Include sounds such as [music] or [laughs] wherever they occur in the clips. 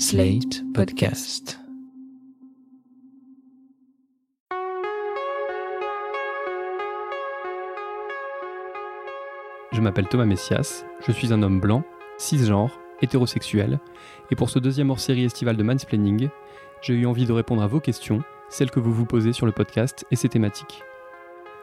Slate Podcast. Je m'appelle Thomas Messias, je suis un homme blanc, cisgenre, hétérosexuel, et pour ce deuxième hors-série estival de Mansplaining, j'ai eu envie de répondre à vos questions, celles que vous vous posez sur le podcast et ses thématiques.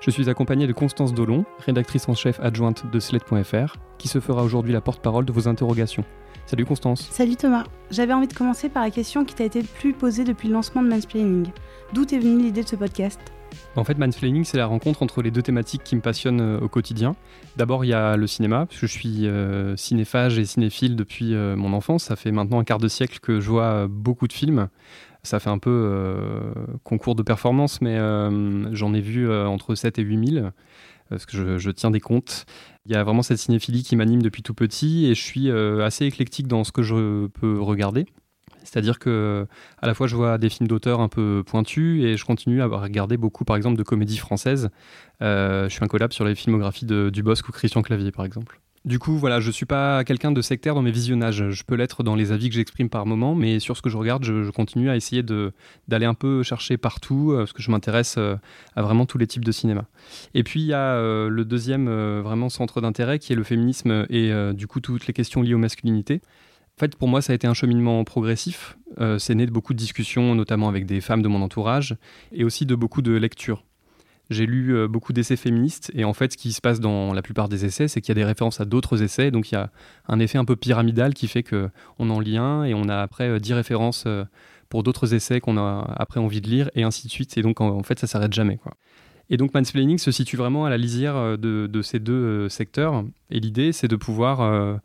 Je suis accompagné de Constance Dolon, rédactrice en chef adjointe de Slate.fr, qui se fera aujourd'hui la porte-parole de vos interrogations. Salut Constance. Salut Thomas. J'avais envie de commencer par la question qui t'a été le plus posée depuis le lancement de Mansplaining. D'où est venue l'idée de ce podcast? En fait, Mansplaining, c'est la rencontre entre les deux thématiques qui me passionnent euh, au quotidien. D'abord, il y a le cinéma, parce que je suis euh, cinéphage et cinéphile depuis euh, mon enfance. Ça fait maintenant un quart de siècle que je vois beaucoup de films. Ça fait un peu euh, concours de performance, mais j'en ai vu entre 7 et 8 000, parce que je, tiens des comptes. Il y a vraiment cette cinéphilie qui m'anime depuis tout petit, et je suis euh, assez éclectique dans ce que je peux regarder. C'est-à-dire que à la fois je vois des films d'auteur un peu pointus et je continue à regarder beaucoup par exemple de comédies françaises. Euh, je suis un collab sur les filmographies de Dubosc ou Christian Clavier par exemple. Du coup, voilà, je suis pas quelqu'un de sectaire dans mes visionnages. Je peux l'être dans les avis que j'exprime par moment, mais sur ce que je regarde, je, continue à essayer d'aller un peu chercher partout, euh, parce que je m'intéresse euh, à vraiment tous les types de cinéma. Et puis il y a euh, le deuxième vraiment centre d'intérêt qui est le féminisme et du coup toutes les questions liées aux masculinités. En fait, pour moi, ça a été un cheminement progressif. C'est né de beaucoup de discussions, notamment avec des femmes de mon entourage, et aussi de beaucoup de lectures. J'ai lu euh, beaucoup d'essais féministes, et en fait, ce qui se passe dans la plupart des essais, c'est qu'il y a des références à d'autres essais, donc il y a un effet un peu pyramidal qui fait que on en lit un, et on a après euh, 10 références euh, pour d'autres essais qu'on a après envie de lire, et ainsi de suite. Et donc, en, fait, ça s'arrête jamais. Et donc, mansplaining se situe vraiment à la lisière euh, de, ces deux euh, secteurs, et l'idée, c'est de pouvoir euh,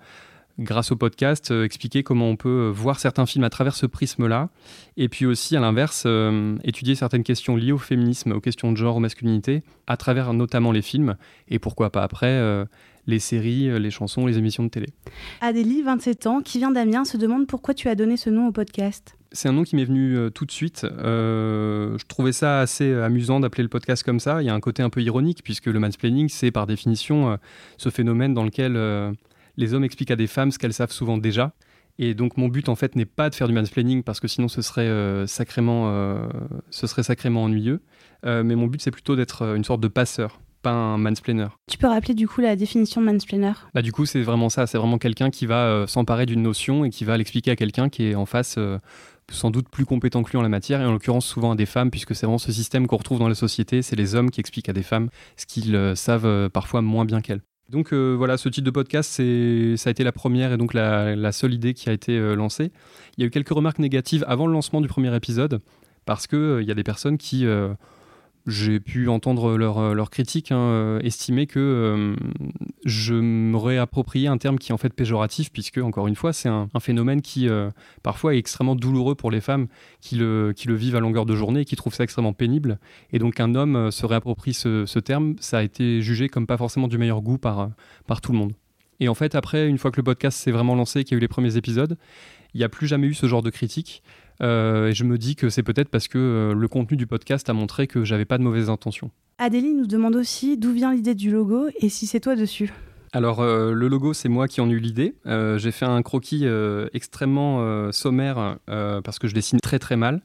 grâce au podcast, euh, expliquer comment on peut euh, voir certains films à travers ce prisme-là, et puis aussi, à l'inverse, euh, étudier certaines questions liées au féminisme, aux questions de genre, aux masculinités, à travers notamment les films, et pourquoi pas après les séries, les chansons, les émissions de télé. Adélie, 27 ans, qui vient d'Amiens, se demande pourquoi tu as donné ce nom au podcast. C'est un nom qui m'est venu euh, tout de suite. Euh, je trouvais ça assez amusant d'appeler le podcast comme ça. Il y a un côté un peu ironique, puisque le mansplaining, c'est par définition euh, ce phénomène dans lequel les hommes expliquent à des femmes ce qu'elles savent souvent déjà. Et donc mon but en fait n'est pas de faire du mansplaining parce que sinon ce serait euh, sacrément, euh, ce serait sacrément ennuyeux. Euh, mais mon but c'est plutôt d'être une sorte de passeur, pas un mansplainer. Tu peux rappeler du coup la définition de mansplainer? Bah du coup c'est vraiment ça, c'est vraiment quelqu'un qui va s'emparer d'une notion et qui va l'expliquer à quelqu'un qui est en face sans doute plus compétent que lui en la matière et en l'occurrence souvent à des femmes puisque c'est vraiment ce système qu'on retrouve dans la société, c'est les hommes qui expliquent à des femmes ce qu'ils savent parfois moins bien qu'elles. Donc euh, voilà, ce type de podcast, ça a été la première et donc la, seule idée qui a été euh, lancée. Il y a eu quelques remarques négatives avant le lancement du premier épisode, parce qu'il il y a des personnes qui, euh, j'ai pu entendre leurs leur critiques, hein, euh, estimer que euh, je m'aurais approprié un terme qui est en fait péjoratif, puisque, encore une fois, c'est un, un phénomène qui euh, parfois est extrêmement douloureux pour les femmes qui le, qui le vivent à longueur de journée et qui trouvent ça extrêmement pénible. Et donc qu'un homme euh, se réapproprie ce, ce terme, ça a été jugé comme pas forcément du meilleur goût par, euh, par tout le monde. Et en fait, après, une fois que le podcast s'est vraiment lancé, qu'il y a eu les premiers épisodes, il n'y a plus jamais eu ce genre de critique. Euh, et je me dis que c'est peut-être parce que euh, le contenu du podcast a montré que j'avais pas de mauvaises intentions. Adélie nous demande aussi d'où vient l'idée du logo et si c'est toi dessus. Alors, euh, le logo, c'est moi qui en ai eu l'idée. J'ai fait un croquis extrêmement sommaire parce que je dessine très très mal.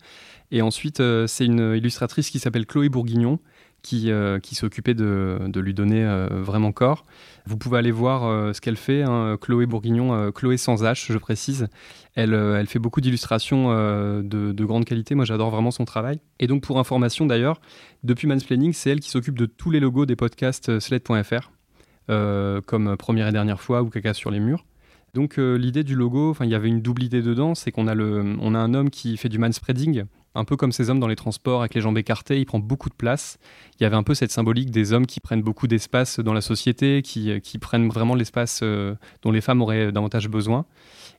Et ensuite, c'est une illustratrice qui s'appelle Chloé Bourguignon qui, euh, qui occupée de, lui donner euh, vraiment corps. Vous pouvez aller voir euh, ce qu'elle fait. hein, Chloé Bourguignon, Chloé sans H, je précise. Elle, fait beaucoup d'illustrations de, de grande qualité. Moi, j'adore vraiment son travail. Et donc, pour information d'ailleurs, depuis Mansplaining, c'est elle qui s'occupe de tous les logos des podcasts Sled.fr, comme Première et Dernière fois ou Caca sur les murs. Donc l'idée du logo, il y avait une double idée dedans, c'est qu'on a le, on a un homme qui fait du manspreading, un peu comme ces hommes dans les transports avec les jambes écartées, il prend beaucoup de place. Il y avait un peu cette symbolique des hommes qui prennent beaucoup d'espace dans la société, qui, euh, prennent vraiment l'espace euh, dont les femmes auraient davantage besoin.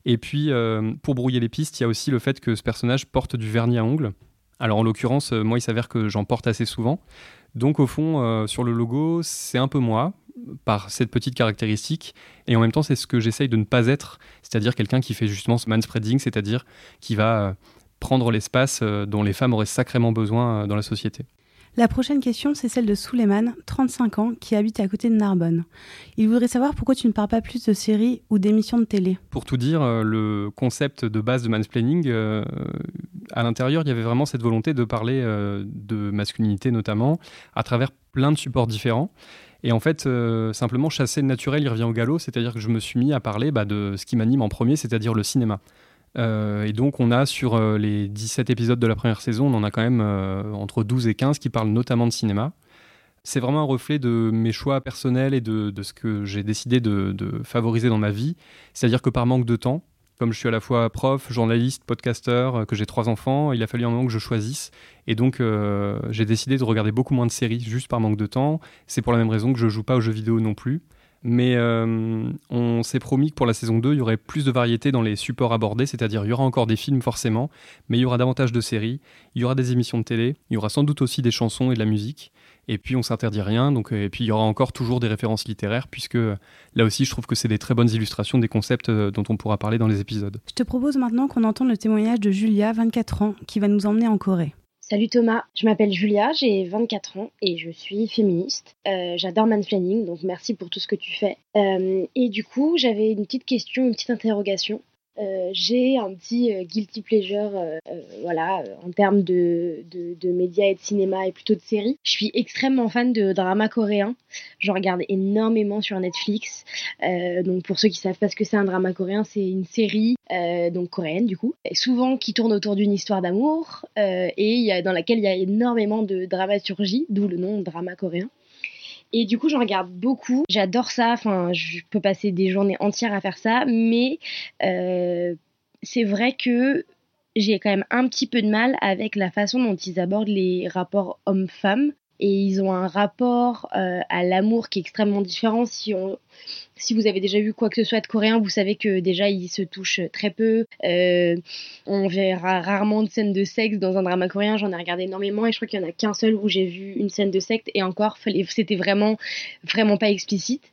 Et puis euh, pour brouiller les pistes, il y a aussi le fait que ce personnage porte du vernis à ongles. Alors en l'occurrence, moi il s'avère que j'en porte assez souvent. Donc au fond, sur le logo, c'est un peu moi, par cette petite caractéristique. Et en même temps, c'est ce que j'essaye de ne pas être, c'est-à-dire quelqu'un qui fait justement ce manspreading, c'est-à-dire qui va prendre l'espace euh, dont les femmes auraient sacrément besoin euh, dans la société. La prochaine question, c'est celle de Souleymane, 35 ans, qui habite à côté de Narbonne. Il voudrait savoir pourquoi tu ne parles pas plus de séries ou d'émissions de télé. Pour tout dire, euh, le concept de base de mansplaining, euh, à l'intérieur, il y avait vraiment cette volonté de parler euh, de masculinité notamment, à travers plein de supports différents. Et en fait, simplement chasser le naturel, il revient au galop, c'est-à-dire que je me suis mis à parler bah, de ce qui m'anime en premier, c'est-à-dire le cinéma. Euh, et donc, on a sur euh, les 17 épisodes de la première saison, on en a quand même euh, entre 12 et 15 qui parlent notamment de cinéma. C'est vraiment un reflet de mes choix personnels et de, ce que j'ai décidé de, favoriser dans ma vie. C'est-à-dire que par manque de temps, comme je suis à la fois prof, journaliste, podcasteur, que j'ai trois enfants, il a fallu un moment que je choisisse. Et donc, j'ai décidé de regarder beaucoup moins de séries juste par manque de temps. C'est pour la même raison que je joue pas aux jeux vidéo non plus. Mais euh, on s'est promis que pour la saison 2, il y aurait plus de variété dans les supports abordés, c'est-à-dire il y aura encore des films forcément, mais il y aura davantage de séries, il y aura des émissions de télé, il y aura sans doute aussi des chansons et de la musique. Et puis on s'interdit rien, donc, et puis il y aura encore toujours des références littéraires, puisque là aussi je trouve que c'est des très bonnes illustrations des concepts euh, dont on pourra parler dans les épisodes. Je te propose maintenant qu'on entende le témoignage de Julia, 24 ans, qui va nous emmener en Corée. Salut Thomas, je m'appelle Julia, j'ai 24 ans et je suis féministe. Euh, j'adore mansplaining, donc merci pour tout ce que tu fais. Euh, et du coup, j'avais une petite question, une petite interrogation. Euh, j'ai un petit euh, guilty pleasure, euh, voilà, en termes de, de, médias et de cinéma et plutôt de séries. Je suis extrêmement fan de drama coréen. Je regarde énormément sur Netflix. donc pour ceux qui savent pas ce que c'est un drama coréen, c'est une série donc coréenne du coup, souvent qui tourne autour d'une histoire d'amour et dans laquelle il y a énormément de dramaturgie, d'où le nom drama coréen. Et du coup, j'en regarde beaucoup. J'adore ça. Enfin, je peux passer des journées entières à faire ça. Mais euh, c'est vrai que j'ai quand même un petit peu de mal avec la façon dont ils abordent les rapports hommes-femmes et ils ont un rapport euh, à l'amour qui est extrêmement différent. Si, vous avez déjà vu quoi que ce soit de coréen, vous savez que déjà ils se touchent très peu. Euh, on verra rarement de scènes de sexe dans un drama coréen. J'en ai regardé énormément et je crois qu'il y en a qu'un seul où j'ai vu une scène de sexe et encore c'était vraiment vraiment pas explicite.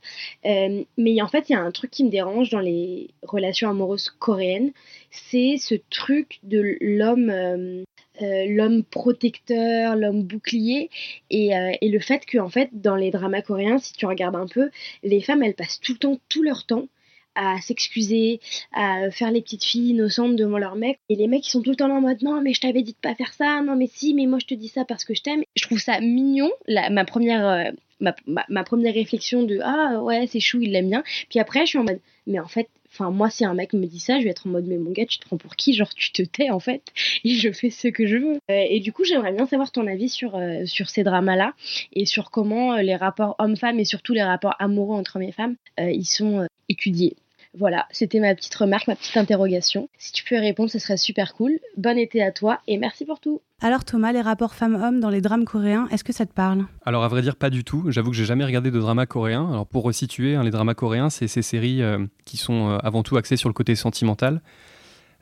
Euh, mais en fait, il y a un truc qui me dérange dans les relations amoureuses coréennes, c'est ce truc de l'homme euh, l'homme protecteur, l'homme bouclier, et, euh, et, le fait que en fait dans les dramas coréens, si tu regardes un peu, les femmes elles passent tout le temps, tout leur temps à s'excuser, à faire les petites filles innocentes devant leurs mecs. Et les mecs, ils sont tout le temps là en mode non, mais je t'avais dit de pas faire ça, non, mais si, mais moi je te dis ça parce que je t'aime. Je trouve ça mignon. La, ma première. Euh, ma, ma, première réflexion de ah ouais c'est chou il l'aime bien puis après je suis en mode mais en fait Enfin, moi, si un mec me dit ça, je vais être en mode, mais mon gars, tu te prends pour qui? Genre, tu te tais, en fait, [laughs] et je fais ce que je veux. Euh, et du coup, j'aimerais bien savoir ton avis sur, euh, ces dramas-là, et sur comment euh, les rapports hommes-femmes, et surtout les rapports amoureux entre hommes et femmes, ils sont étudiés. Voilà, c'était ma petite remarque, ma petite interrogation. Si tu peux répondre, ce serait super cool. Bon été à toi et merci pour tout. Alors Thomas, les rapports femmes-hommes dans les drames coréens, est-ce que ça te parle? Alors à vrai dire, pas du tout. J'avoue que j'ai jamais regardé de drama coréen. Alors pour resituer, hein, les dramas coréens, c'est ces séries euh, qui sont euh, avant tout axées sur le côté sentimental.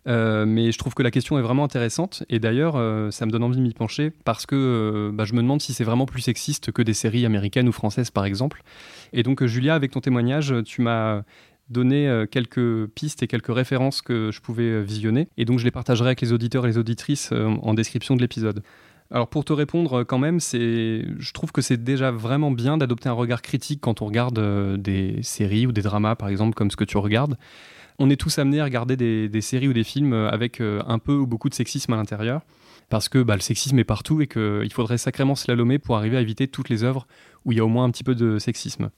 Euh, mais je trouve que la question est vraiment intéressante et d'ailleurs ça me donne envie de m'y pencher parce que bah, je me demande si c'est vraiment plus sexiste que des séries américaines ou françaises par exemple. Et donc Julia, avec ton témoignage, tu m'as donner euh, quelques pistes et quelques références que je pouvais euh, visionner. Et donc je les partagerai avec les auditeurs et les auditrices euh, en description de l'épisode. Alors pour te répondre quand même, c'est, je trouve que c'est déjà vraiment bien d'adopter un regard critique quand on regarde des séries ou des dramas par exemple comme ce que tu regardes. On est tous amenés à regarder des, séries ou des films avec un peu ou beaucoup de sexisme à l'intérieur parce que bah, le sexisme est partout et qu'il faudrait sacrément slalomer pour arriver à éviter toutes les œuvres où il y a au moins un petit peu de sexisme.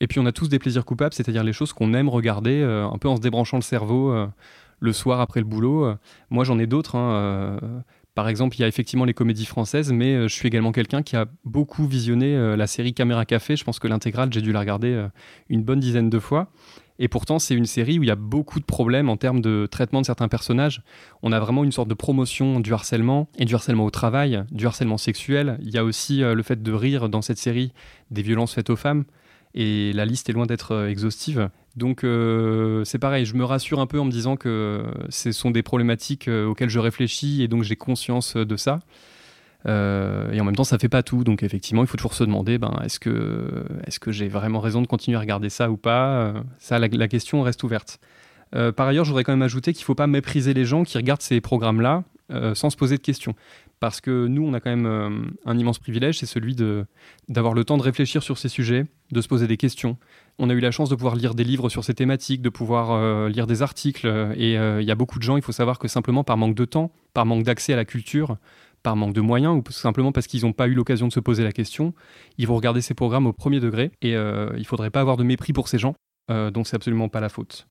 Et puis on a tous des plaisirs coupables, c'est-à-dire les choses qu'on aime regarder, euh, un peu en se débranchant le cerveau euh, le soir après le boulot. moi j'en ai d'autres. Hein, euh, par exemple, il y a effectivement les comédies françaises, mais je suis également quelqu'un qui a beaucoup visionné la série Caméra Café. Je pense que l'intégrale, j'ai dû la regarder une bonne dizaine de fois. Et pourtant, c'est une série où il y a beaucoup de problèmes en termes de traitement de certains personnages. On a vraiment une sorte de promotion du harcèlement et du harcèlement au travail, du harcèlement sexuel. Il y a aussi le fait de rire dans cette série des violences faites aux femmes et la liste est loin d'être euh, exhaustive. Donc euh, c'est pareil, je me rassure un peu en me disant que ce sont des problématiques euh, auxquelles je réfléchis et donc j'ai conscience de ça. et en même temps, ça fait pas tout. Donc effectivement, il faut toujours se demander, ben, est-ce que, j'ai vraiment raison de continuer à regarder ça ou pas? La, question reste ouverte. par ailleurs, je voudrais quand même ajouter qu'il ne faut pas mépriser les gens qui regardent ces programmes-là sans se poser de questions. Parce que nous, on a quand même euh, un immense privilège, c'est celui d'avoir le temps de réfléchir sur ces sujets, de se poser des questions. On a eu la chance de pouvoir lire des livres sur ces thématiques, de pouvoir euh, lire des articles, et euh, il y a beaucoup de gens, il faut savoir que simplement par manque de temps, par manque d'accès à la culture, par manque de moyens, ou simplement parce qu'ils n'ont pas eu l'occasion de se poser la question, ils vont regarder ces programmes au premier degré, et il ne faudrait pas avoir de mépris pour ces gens, donc c'est absolument pas la faute.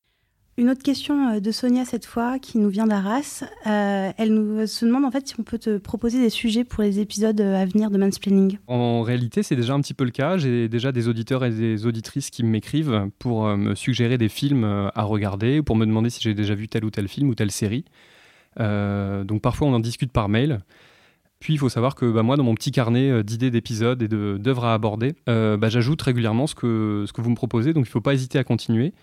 Une autre question euh, de Sonia cette fois, qui nous vient d'Arras. Euh, elle nous se demande en fait si on peut te proposer des sujets pour les épisodes euh, à venir de Mansplaining. En réalité, c'est déjà un petit peu le cas. J'ai déjà des auditeurs et des auditrices qui m'écrivent pour me suggérer des films à regarder, pour me demander si j'ai déjà vu tel ou tel film ou telle série. donc parfois, on en discute par mail. Puis il faut savoir que bah, moi, dans mon petit carnet d'idées d'épisodes et d'œuvres à aborder, bah, j'ajoute régulièrement ce que vous me proposez. Donc il ne faut pas hésiter à continuer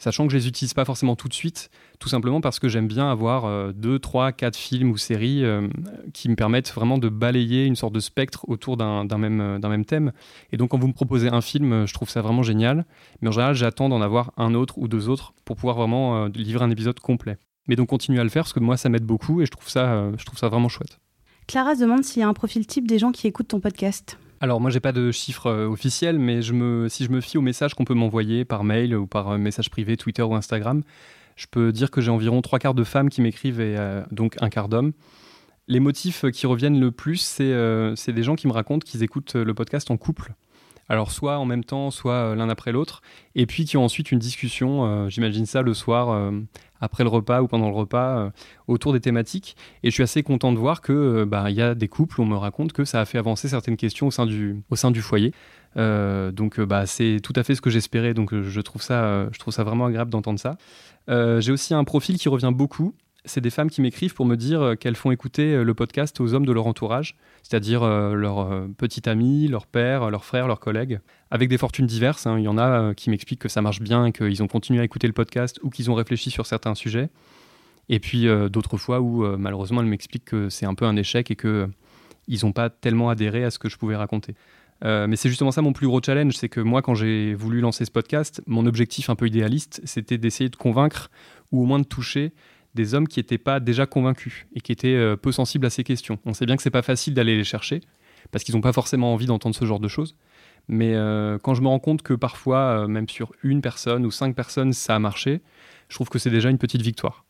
sachant que je les utilise pas forcément tout de suite, tout simplement parce que j'aime bien avoir 2, 3, 4 films ou séries euh, qui me permettent vraiment de balayer une sorte de spectre autour d'un même, euh, même thème. Et donc quand vous me proposez un film, je trouve ça vraiment génial, mais en général j'attends d'en avoir un autre ou deux autres pour pouvoir vraiment euh, livrer un épisode complet. Mais donc continuez à le faire parce que moi ça m'aide beaucoup et je trouve ça, je trouve ça vraiment chouette. Clara se demande s'il y a un profil type des gens qui écoutent ton podcast. Alors moi j'ai pas de chiffres euh, officiels, mais si je me fie aux messages qu'on peut m'envoyer par mail ou par euh, message privé, Twitter ou Instagram, je peux dire que j'ai environ trois quarts de femmes qui m'écrivent et euh, donc un quart d'hommes. Les motifs qui reviennent le plus, c'est des gens qui me racontent qu'ils écoutent le podcast en couple. Alors soit en même temps, soit l'un après l'autre, et puis qui ont ensuite une discussion, j'imagine ça le soir, après le repas ou pendant le repas euh, autour des thématiques. Et je suis assez content de voir euh, bah, y a des couples on me raconte que ça a fait avancer certaines questions au sein du, au sein du foyer. Euh, donc bah, c'est tout à fait ce que j'espérais. Donc je trouve ça, je trouve ça vraiment agréable d'entendre ça. J'ai aussi un profil qui revient beaucoup c'est des femmes qui m'écrivent pour me dire euh, qu'elles font écouter euh, le podcast aux hommes de leur entourage, c'est-à-dire euh, leur petit ami, leur père, leurs frères, leurs collègues, avec des fortunes diverses. Hein. Il y en a qui m'expliquent que ça marche bien qu'ils ont continué à écouter le podcast ou qu'ils ont réfléchi sur certains sujets. Et puis d'autres fois où malheureusement elles m'expliquent que c'est un peu un échec et qu'ils n'ont pas tellement adhéré à ce que je pouvais raconter. mais c'est justement ça mon plus gros challenge, c'est que moi, quand j'ai voulu lancer ce podcast, mon objectif un peu idéaliste, c'était d'essayer de convaincre ou au moins de toucher des hommes qui n'étaient pas déjà convaincus et qui étaient euh, peu sensibles à ces questions. On sait bien que c'est pas facile d'aller les chercher parce qu'ils n'ont pas forcément envie d'entendre ce genre de choses. Mais euh, quand je me rends compte que parfois, euh, même sur une personne ou cinq personnes, ça a marché, je trouve que c'est déjà une petite victoire.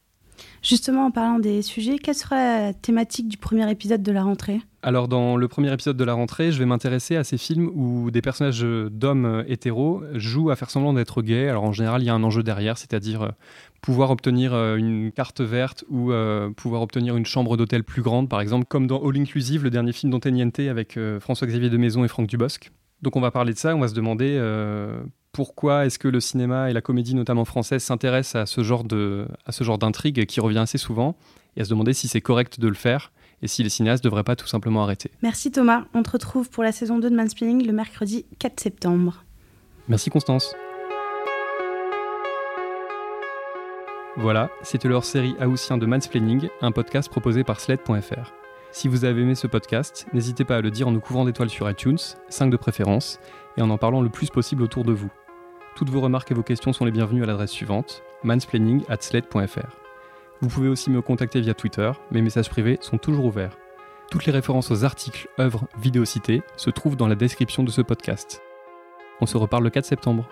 Justement, en parlant des sujets, quelle sera la thématique du premier épisode de la rentrée? Alors, dans le premier épisode de la rentrée, je vais m'intéresser à ces films où des personnages d'hommes hétéros jouent à faire semblant d'être gays. Alors, en général, il y a un enjeu derrière, c'est-à-dire pouvoir obtenir euh, une carte verte ou euh, pouvoir obtenir une chambre d'hôtel plus grande, par exemple, comme dans All Inclusive, le dernier film d'Antoniente avec euh, François-Xavier de Maison et Franck Dubosc. Donc on va parler de ça, on va se demander pourquoi est-ce que le cinéma et la comédie, notamment française, s'intéressent à ce genre de, à ce genre d'intrigue qui revient assez souvent, et à se demander si c'est correct de le faire et si les cinéastes ne devraient pas tout simplement arrêter. Merci Thomas, on te retrouve pour la saison 2 de Mansplaining le mercredi 4 septembre. Merci Constance. Voilà, c'était leur série Haussien de Mansplaining, un podcast proposé par Sled.fr. Si vous avez aimé ce podcast, n'hésitez pas à le dire en nous couvrant d'étoiles sur iTunes, 5 de préférence, et en en parlant le plus possible autour de vous. Toutes vos remarques et vos questions sont les bienvenues à l'adresse suivante, mansplaining at sled.fr. Vous pouvez aussi me contacter via Twitter, mes messages privés sont toujours ouverts. Toutes les références aux articles, œuvres, vidéos citées se trouvent dans la description de ce podcast. On se reparle le 4 septembre.